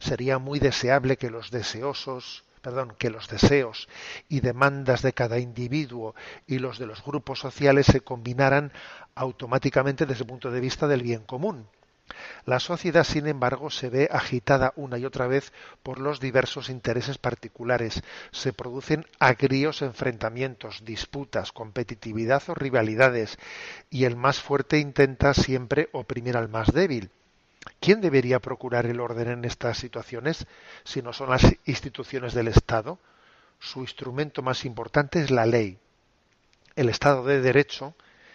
sería muy deseable que los perdón, que los deseos y demandas de cada individuo y los de los grupos sociales se combinaran automáticamente desde el punto de vista del bien común. La sociedad, sin embargo, se ve agitada una y otra vez por los diversos intereses particulares. Se producen agrios enfrentamientos, disputas, competitividad o rivalidades, y el más fuerte intenta siempre oprimir al más débil. ¿Quién debería procurar el orden en estas situaciones si no son las instituciones del Estado? Su instrumento más importante es la ley. El Estado de Derecho,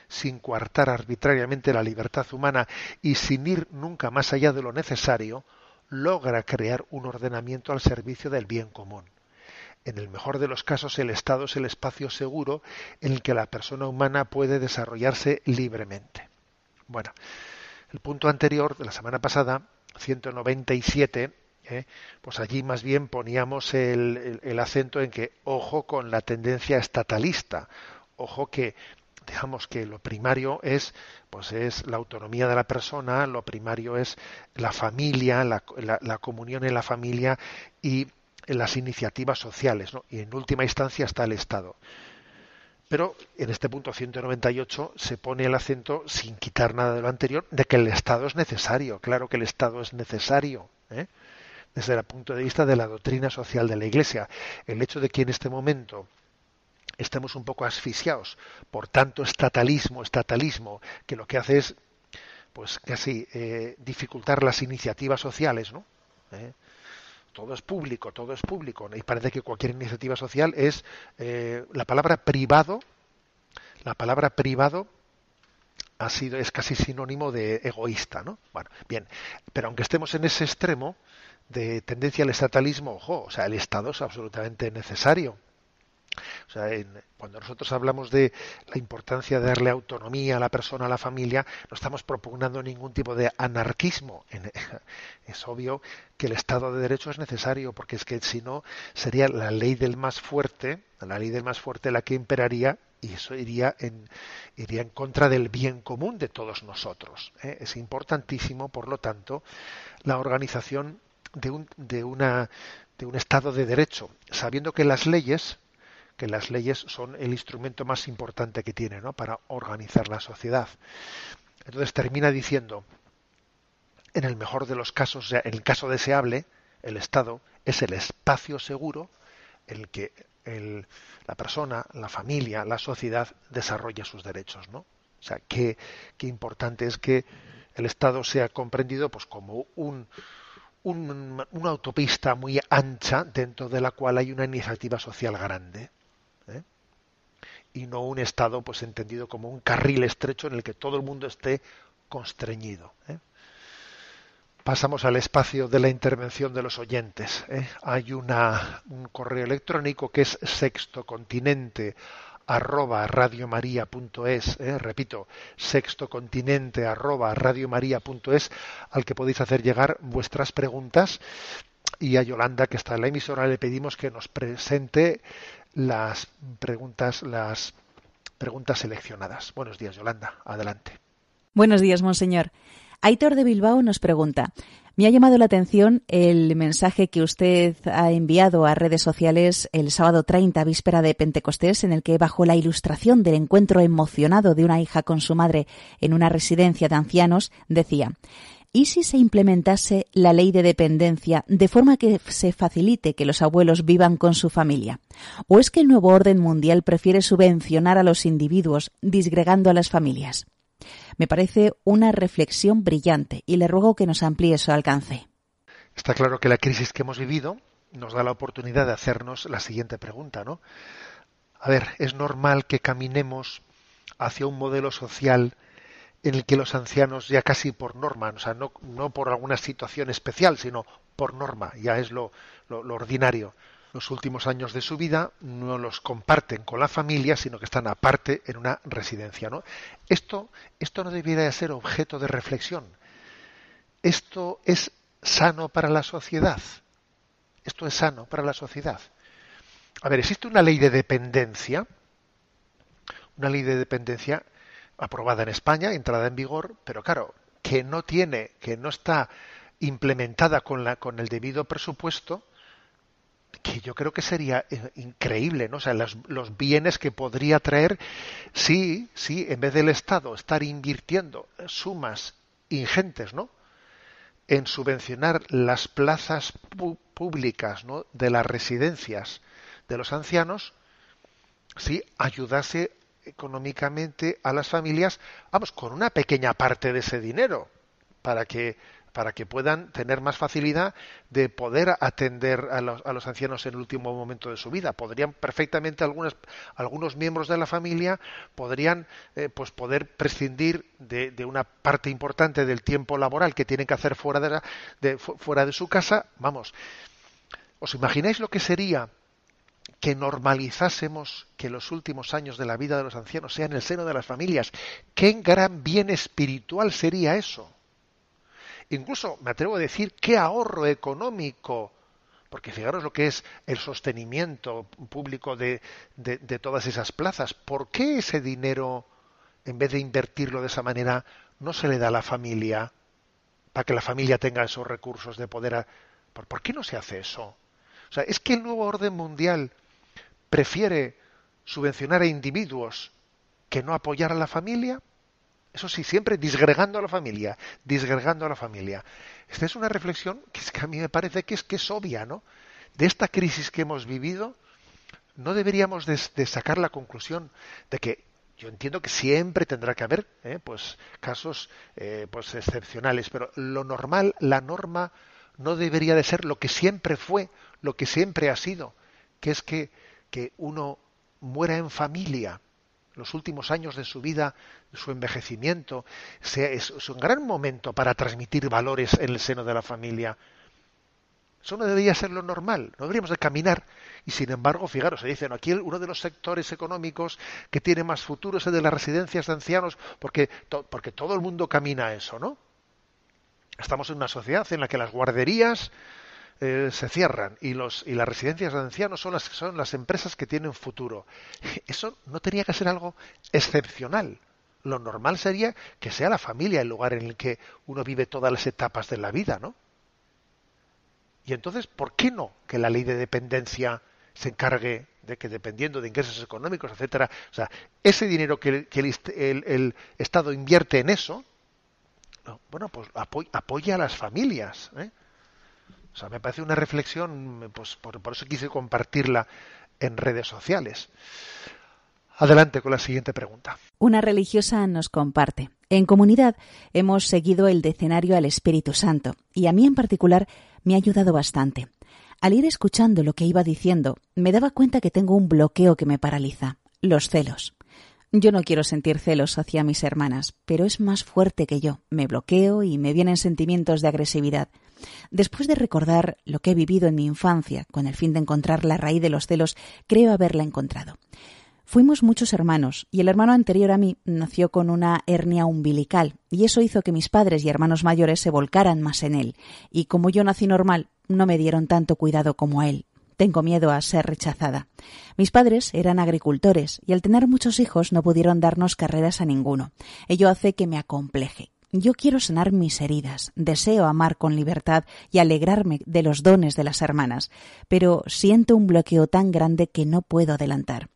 sin coartar arbitrariamente la libertad humana y sin ir nunca más allá de lo necesario, logra crear un ordenamiento al servicio del bien común. En el mejor de los casos, el Estado es el espacio seguro en el que la persona humana puede desarrollarse libremente. Bueno, el punto anterior de la semana pasada, 197, ¿eh? pues allí más bien poníamos el, acento en que ojo con la tendencia estatalista, ojo que digamos que lo primario es pues es la autonomía de la persona, lo primario es la familia, la, la comunión en la familia y las iniciativas sociales, ¿no? y en última instancia está el Estado. Pero en este punto 198 se pone el acento, sin quitar nada de lo anterior, de que el Estado es necesario. Claro que el Estado es necesario. ¿eh? Desde el punto de vista de la doctrina social de la Iglesia. El hecho de que en este momento estemos un poco asfixiados por tanto estatalismo, estatalismo, que lo que hace es pues casi eh, dificultar las iniciativas sociales, ¿no? ¿Eh? todo es público, todo es público. Y parece que cualquier iniciativa social es eh, la palabra privado, la palabra privado ha sido es casi sinónimo de egoísta, ¿no? Bueno, bien, pero aunque estemos en ese extremo de tendencia al estatalismo, ojo, o sea, el Estado es absolutamente necesario. O sea, cuando nosotros hablamos de la importancia de darle autonomía a la persona, a la familia, no estamos propugnando ningún tipo de anarquismo. Es obvio que el Estado de Derecho es necesario, porque es que si no, sería la ley del más fuerte, la ley del más fuerte la que imperaría y eso iría en, iría en contra del bien común de todos nosotros. ¿eh? Es importantísimo, por lo tanto, la organización de un, de, una, de un Estado de Derecho, sabiendo que las leyes que las leyes son el instrumento más importante que tiene ¿no? para organizar la sociedad. Entonces termina diciendo, en el mejor de los casos, en el caso deseable, el Estado es el espacio seguro en el que la persona, la familia, la sociedad desarrolla sus derechos, ¿no? O sea, qué, importante es que el Estado sea comprendido pues como un, una autopista muy ancha dentro de la cual hay una iniciativa social grande y no un estado pues entendido como un carril estrecho en el que todo el mundo esté constreñido. ¿eh? Pasamos al espacio de la intervención de los oyentes. ¿eh? Hay una, un correo electrónico que es sextocontinente arroba radiomaria.es, ¿eh? repito, sextocontinente arroba radiomaria.es, al que podéis hacer llegar vuestras preguntas y a Yolanda, que está en la emisora, le pedimos que nos presente las preguntas, las preguntas seleccionadas. Buenos días, Yolanda. Adelante. Buenos días, monseñor. Aitor de Bilbao nos pregunta, me ha llamado la atención el mensaje que usted ha enviado a redes sociales el sábado 30, víspera de Pentecostés, en el que, bajo la ilustración del encuentro emocionado de una hija con su madre en una residencia de ancianos, decía, ¿Y si se implementase la ley de dependencia de forma que se facilite que los abuelos vivan con su familia? ¿O es que el nuevo orden mundial prefiere subvencionar a los individuos disgregando a las familias? Me parece una reflexión brillante y le ruego que nos amplíe su alcance. Está claro que la crisis que hemos vivido nos da la oportunidad de hacernos la siguiente pregunta, ¿no? A ver, es normal que caminemos hacia un modelo social en el que los ancianos ya casi por norma, o sea, no, por alguna situación especial, sino por norma, ya es lo, lo, ordinario. Los últimos años de su vida no los comparten con la familia, sino que están aparte en una residencia. Esto, esto no debiera de ser objeto de reflexión. Esto es sano para la sociedad. Esto es sano para la sociedad. A ver, existe una ley de dependencia, una ley de dependencia aprobada en España, entrada en vigor, pero claro, que no tiene, que no está implementada con, la, con el debido presupuesto, que yo creo que sería eh, increíble, ¿no? O sea, los, los, bienes que podría traer si, si en vez del Estado estar invirtiendo sumas ingentes, ¿no? En subvencionar las plazas públicas, ¿no? De las residencias de los ancianos, si ayudase económicamente a las familias, vamos, con una pequeña parte de ese dinero, para que para que puedan tener más facilidad de poder atender a los, a los, ancianos en el último momento de su vida. Podrían perfectamente algunas, algunos miembros de la familia podrían eh, pues poder prescindir de, de, una parte importante del tiempo laboral que tienen que hacer fuera de, la, de, fuera de su casa. Vamos, ¿os imagináis lo que sería que normalizásemos que los últimos años de la vida de los ancianos sean en el seno de las familias. ¿Qué gran bien espiritual sería eso? Incluso me atrevo a decir qué ahorro económico, porque fijaros lo que es el sostenimiento público de, de, todas esas plazas. ¿Por qué ese dinero, en vez de invertirlo de esa manera, no se le da a la familia para que la familia tenga esos recursos de poder... A... ¿Por, ¿Por qué no se hace eso? O sea, es que el nuevo orden mundial prefiere subvencionar a individuos que no apoyar a la familia? Eso sí, siempre disgregando a la familia, disgregando a la familia. Esta es una reflexión que, a mí me parece que es, que es obvia, ¿no? De esta crisis que hemos vivido, no deberíamos de, de sacar la conclusión de que yo entiendo que siempre tendrá que haber ¿eh? pues casos eh, pues excepcionales, pero lo normal, la norma, no debería de ser lo que siempre fue, lo que siempre ha sido, que es que que uno muera en familia, los últimos años de su vida, su envejecimiento, sea, es, un gran momento para transmitir valores en el seno de la familia. Eso no debería ser lo normal, no deberíamos de caminar. Y sin embargo, fijaros, se dice, aquí uno de los sectores económicos que tiene más futuro es el de las residencias de ancianos, porque, porque todo el mundo camina a eso, ¿no? Estamos en una sociedad en la que las guarderías, eh, se cierran y, los, y las residencias de ancianos son las, son las empresas que tienen futuro. Eso no tenía que ser algo excepcional. Lo normal sería que sea la familia el lugar en el que uno vive todas las etapas de la vida, ¿no? Y entonces, ¿por qué no que la ley de dependencia se encargue de que dependiendo de ingresos económicos, etcétera, o sea, ese dinero que, que el, el, el, Estado invierte en eso, no, bueno, pues apoya a las familias, ¿eh? O sea, me parece una reflexión, pues por, por eso quise compartirla en redes sociales. Adelante con la siguiente pregunta. Una religiosa nos comparte. En comunidad hemos seguido el decenario al Espíritu Santo y a mí en particular me ha ayudado bastante. Al ir escuchando lo que iba diciendo, me daba cuenta que tengo un bloqueo que me paraliza, los celos. Yo no quiero sentir celos hacia mis hermanas, pero es más fuerte que yo. Me bloqueo y me vienen sentimientos de agresividad. Después de recordar lo que he vivido en mi infancia, con el fin de encontrar la raíz de los celos, creo haberla encontrado. Fuimos muchos hermanos, y el hermano anterior a mí nació con una hernia umbilical, y eso hizo que mis padres y hermanos mayores se volcaran más en él, y como yo nací normal, no me dieron tanto cuidado como a él. Tengo miedo a ser rechazada. Mis padres eran agricultores, y al tener muchos hijos no pudieron darnos carreras a ninguno. Ello hace que me acompleje, yo quiero sanar mis heridas, deseo amar con libertad y alegrarme de los dones de las hermanas, pero siento un bloqueo tan grande que no puedo adelantar.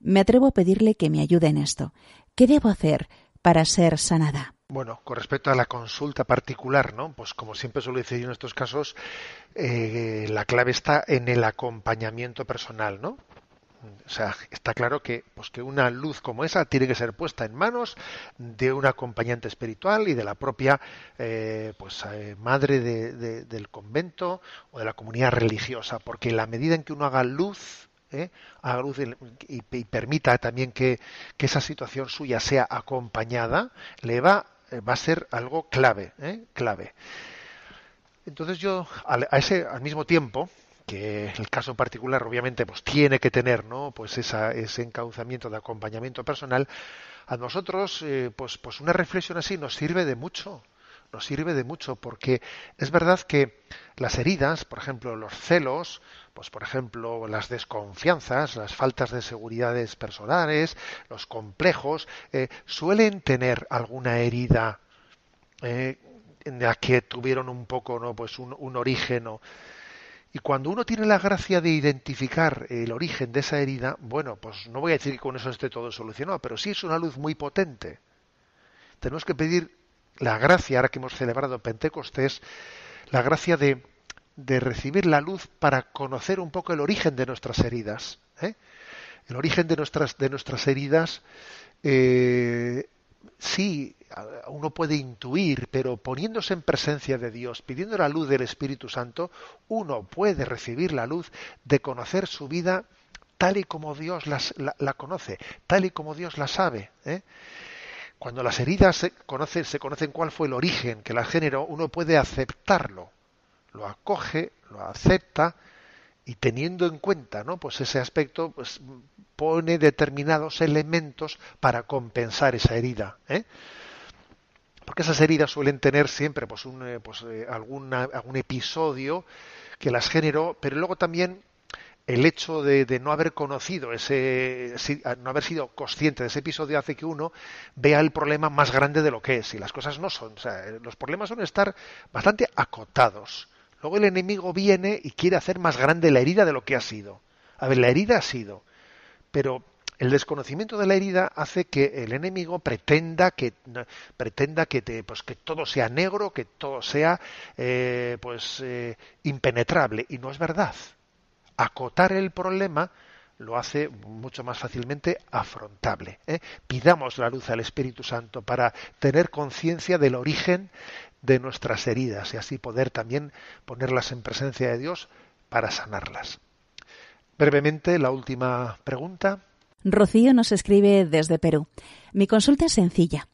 Me atrevo a pedirle que me ayude en esto. ¿Qué debo hacer para ser sanada? Bueno, con respecto a la consulta particular, ¿no? Pues como siempre suelo decir en estos casos, eh, la clave está en el acompañamiento personal, ¿no? O sea, está claro que, pues que una luz como esa tiene que ser puesta en manos de un acompañante espiritual y de la propia eh, pues, eh, madre del convento o de la comunidad religiosa, porque la medida en que uno haga luz, haga luz y, permita también que, que esa situación suya sea acompañada, le va eh, va a ser algo clave, ¿eh? clave. Entonces yo, a ese, al mismo tiempo, que el caso particular obviamente pues tiene que tener no pues esa, ese encauzamiento de acompañamiento personal a nosotros eh, pues pues una reflexión así nos sirve de mucho nos sirve de mucho porque es verdad que las heridas por ejemplo los celos pues por ejemplo las desconfianzas, las faltas de seguridades personales, los complejos, eh, suelen tener alguna herida eh, en la que tuvieron un poco, no, pues un origen. Y cuando uno tiene la gracia de identificar el origen de esa herida, bueno, pues no voy a decir que con eso esté todo solucionado, pero sí es una luz muy potente. Tenemos que pedir la gracia, ahora que hemos celebrado Pentecostés, la gracia de de recibir la luz para conocer un poco el origen de nuestras heridas. ¿eh? El origen de nuestras, de nuestras heridas, eh, sí, uno puede intuir, pero poniéndose en presencia de Dios, pidiendo la luz del Espíritu Santo, uno puede recibir la luz de conocer su vida tal y como Dios la, conoce, tal y como Dios la sabe. ¿eh? Cuando las heridas se conocen, se conocen cuál fue el origen que las generó, uno puede aceptarlo lo acoge, lo acepta y teniendo en cuenta ¿no? pues ese aspecto, pues pone determinados elementos para compensar esa herida. ¿eh? Porque esas heridas suelen tener siempre pues, un, eh, pues, eh, alguna, algún episodio que las generó, pero luego también el hecho de, no haber conocido ese, no haber sido consciente de ese episodio hace que uno vea el problema más grande de lo que es. Y las cosas no son. O sea, los problemas son estar bastante acotados. Luego el enemigo viene y quiere hacer más grande la herida de lo que ha sido. A ver, la herida ha sido, pero el desconocimiento de la herida hace que el enemigo pretenda que pretenda que te, pues que todo sea negro, que todo sea eh, pues eh, impenetrable y no es verdad. Acotar el problema lo hace mucho más fácilmente afrontable. ¿eh? Pidamos la luz al Espíritu Santo para tener conciencia del origen de nuestras heridas y así poder también ponerlas en presencia de Dios para sanarlas. Brevemente, la última pregunta. Rocío nos escribe desde Perú. Mi consulta es sencilla.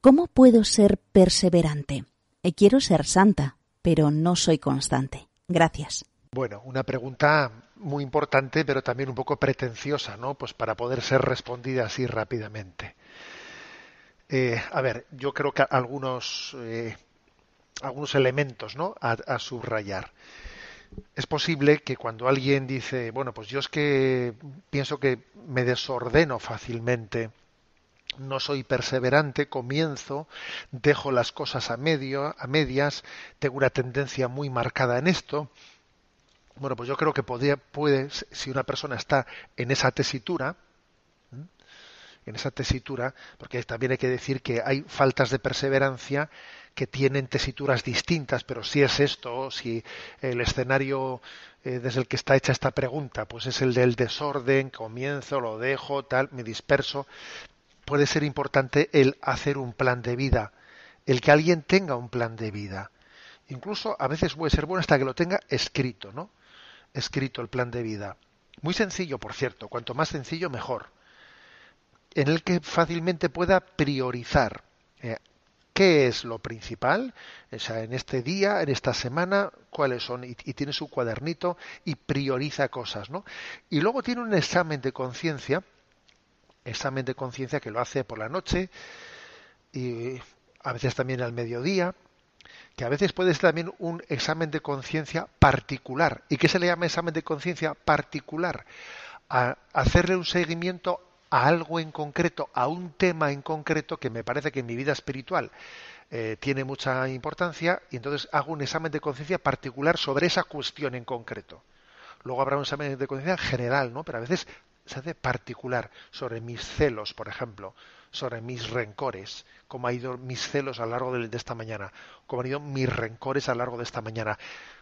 ¿Cómo puedo ser perseverante? Eh, quiero ser santa, pero no soy constante. Gracias. Bueno, una pregunta muy importante, pero también un poco pretenciosa, ¿no? Pues para poder ser respondida así rápidamente. Eh, a ver, yo creo que algunos eh, algunos elementos ¿no? a, subrayar. Es posible que cuando alguien dice, bueno, pues yo es que pienso que me desordeno fácilmente, no soy perseverante, comienzo, dejo las cosas a medio, a medias, tengo una tendencia muy marcada en esto. Bueno, pues yo creo que podría, puede, si una persona está en esa tesitura, en esa tesitura, porque también hay que decir que hay faltas de perseverancia que tienen tesituras distintas, pero si es esto, si el escenario eh, desde el que está hecha esta pregunta, pues es el del desorden, comienzo, lo dejo, tal, me disperso, puede ser importante el hacer un plan de vida, el que alguien tenga un plan de vida. Incluso a veces puede ser bueno hasta que lo tenga escrito, ¿no? Escrito el plan de vida. Muy sencillo, por cierto, cuanto más sencillo mejor. En el que fácilmente pueda priorizar. Eh, ¿Qué es lo principal? O sea, en este día, en esta semana, cuáles son. Y, tiene su cuadernito y prioriza cosas, ¿no? Y luego tiene un examen de conciencia, examen de conciencia que lo hace por la noche y a veces también al mediodía, que a veces puede ser también un examen de conciencia particular. ¿Y qué se le llama examen de conciencia particular? A hacerle un seguimiento a algo en concreto, a un tema en concreto que me parece que en mi vida espiritual eh, tiene mucha importancia y entonces hago un examen de conciencia particular sobre esa cuestión en concreto. Luego habrá un examen de conciencia general, ¿no? Pero a veces se hace particular sobre mis celos, por ejemplo, sobre mis rencores, cómo ha ido mis celos a lo largo de, esta mañana, cómo han ido mis rencores a lo largo de esta mañana.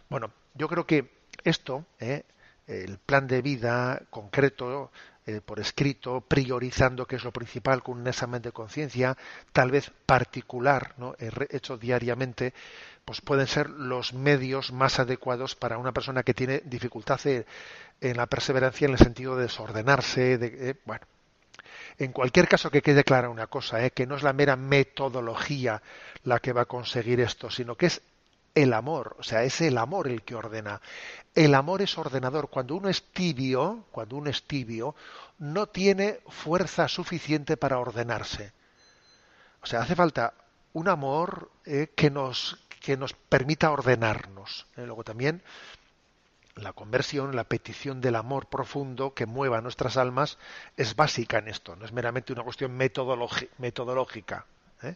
Bueno, yo creo que esto, ¿eh? El plan de vida concreto, eh, por escrito, priorizando qué es lo principal con un examen de conciencia, tal vez particular, ¿no? hecho diariamente, pues pueden ser los medios más adecuados para una persona que tiene dificultad en la perseverancia en el sentido de desordenarse, de, eh, bueno. En cualquier caso que quede clara una cosa, ¿eh? que no es la mera metodología la que va a conseguir esto, sino que es el amor, o sea, es el amor el que ordena. El amor es ordenador. Cuando uno es tibio, cuando uno es tibio, no tiene fuerza suficiente para ordenarse. O sea, hace falta un amor eh, que nos que nos permita ordenarnos. Eh, luego también la conversión, la petición del amor profundo que mueva nuestras almas es básica en esto, no es meramente una cuestión metodológica. ¿eh?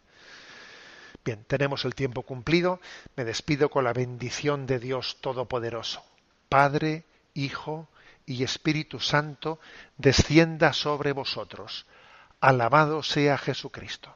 Bien, tenemos el tiempo cumplido. Me despido con la bendición de Dios Todopoderoso. Padre, Hijo y Espíritu Santo, descienda sobre vosotros. Alabado sea Jesucristo.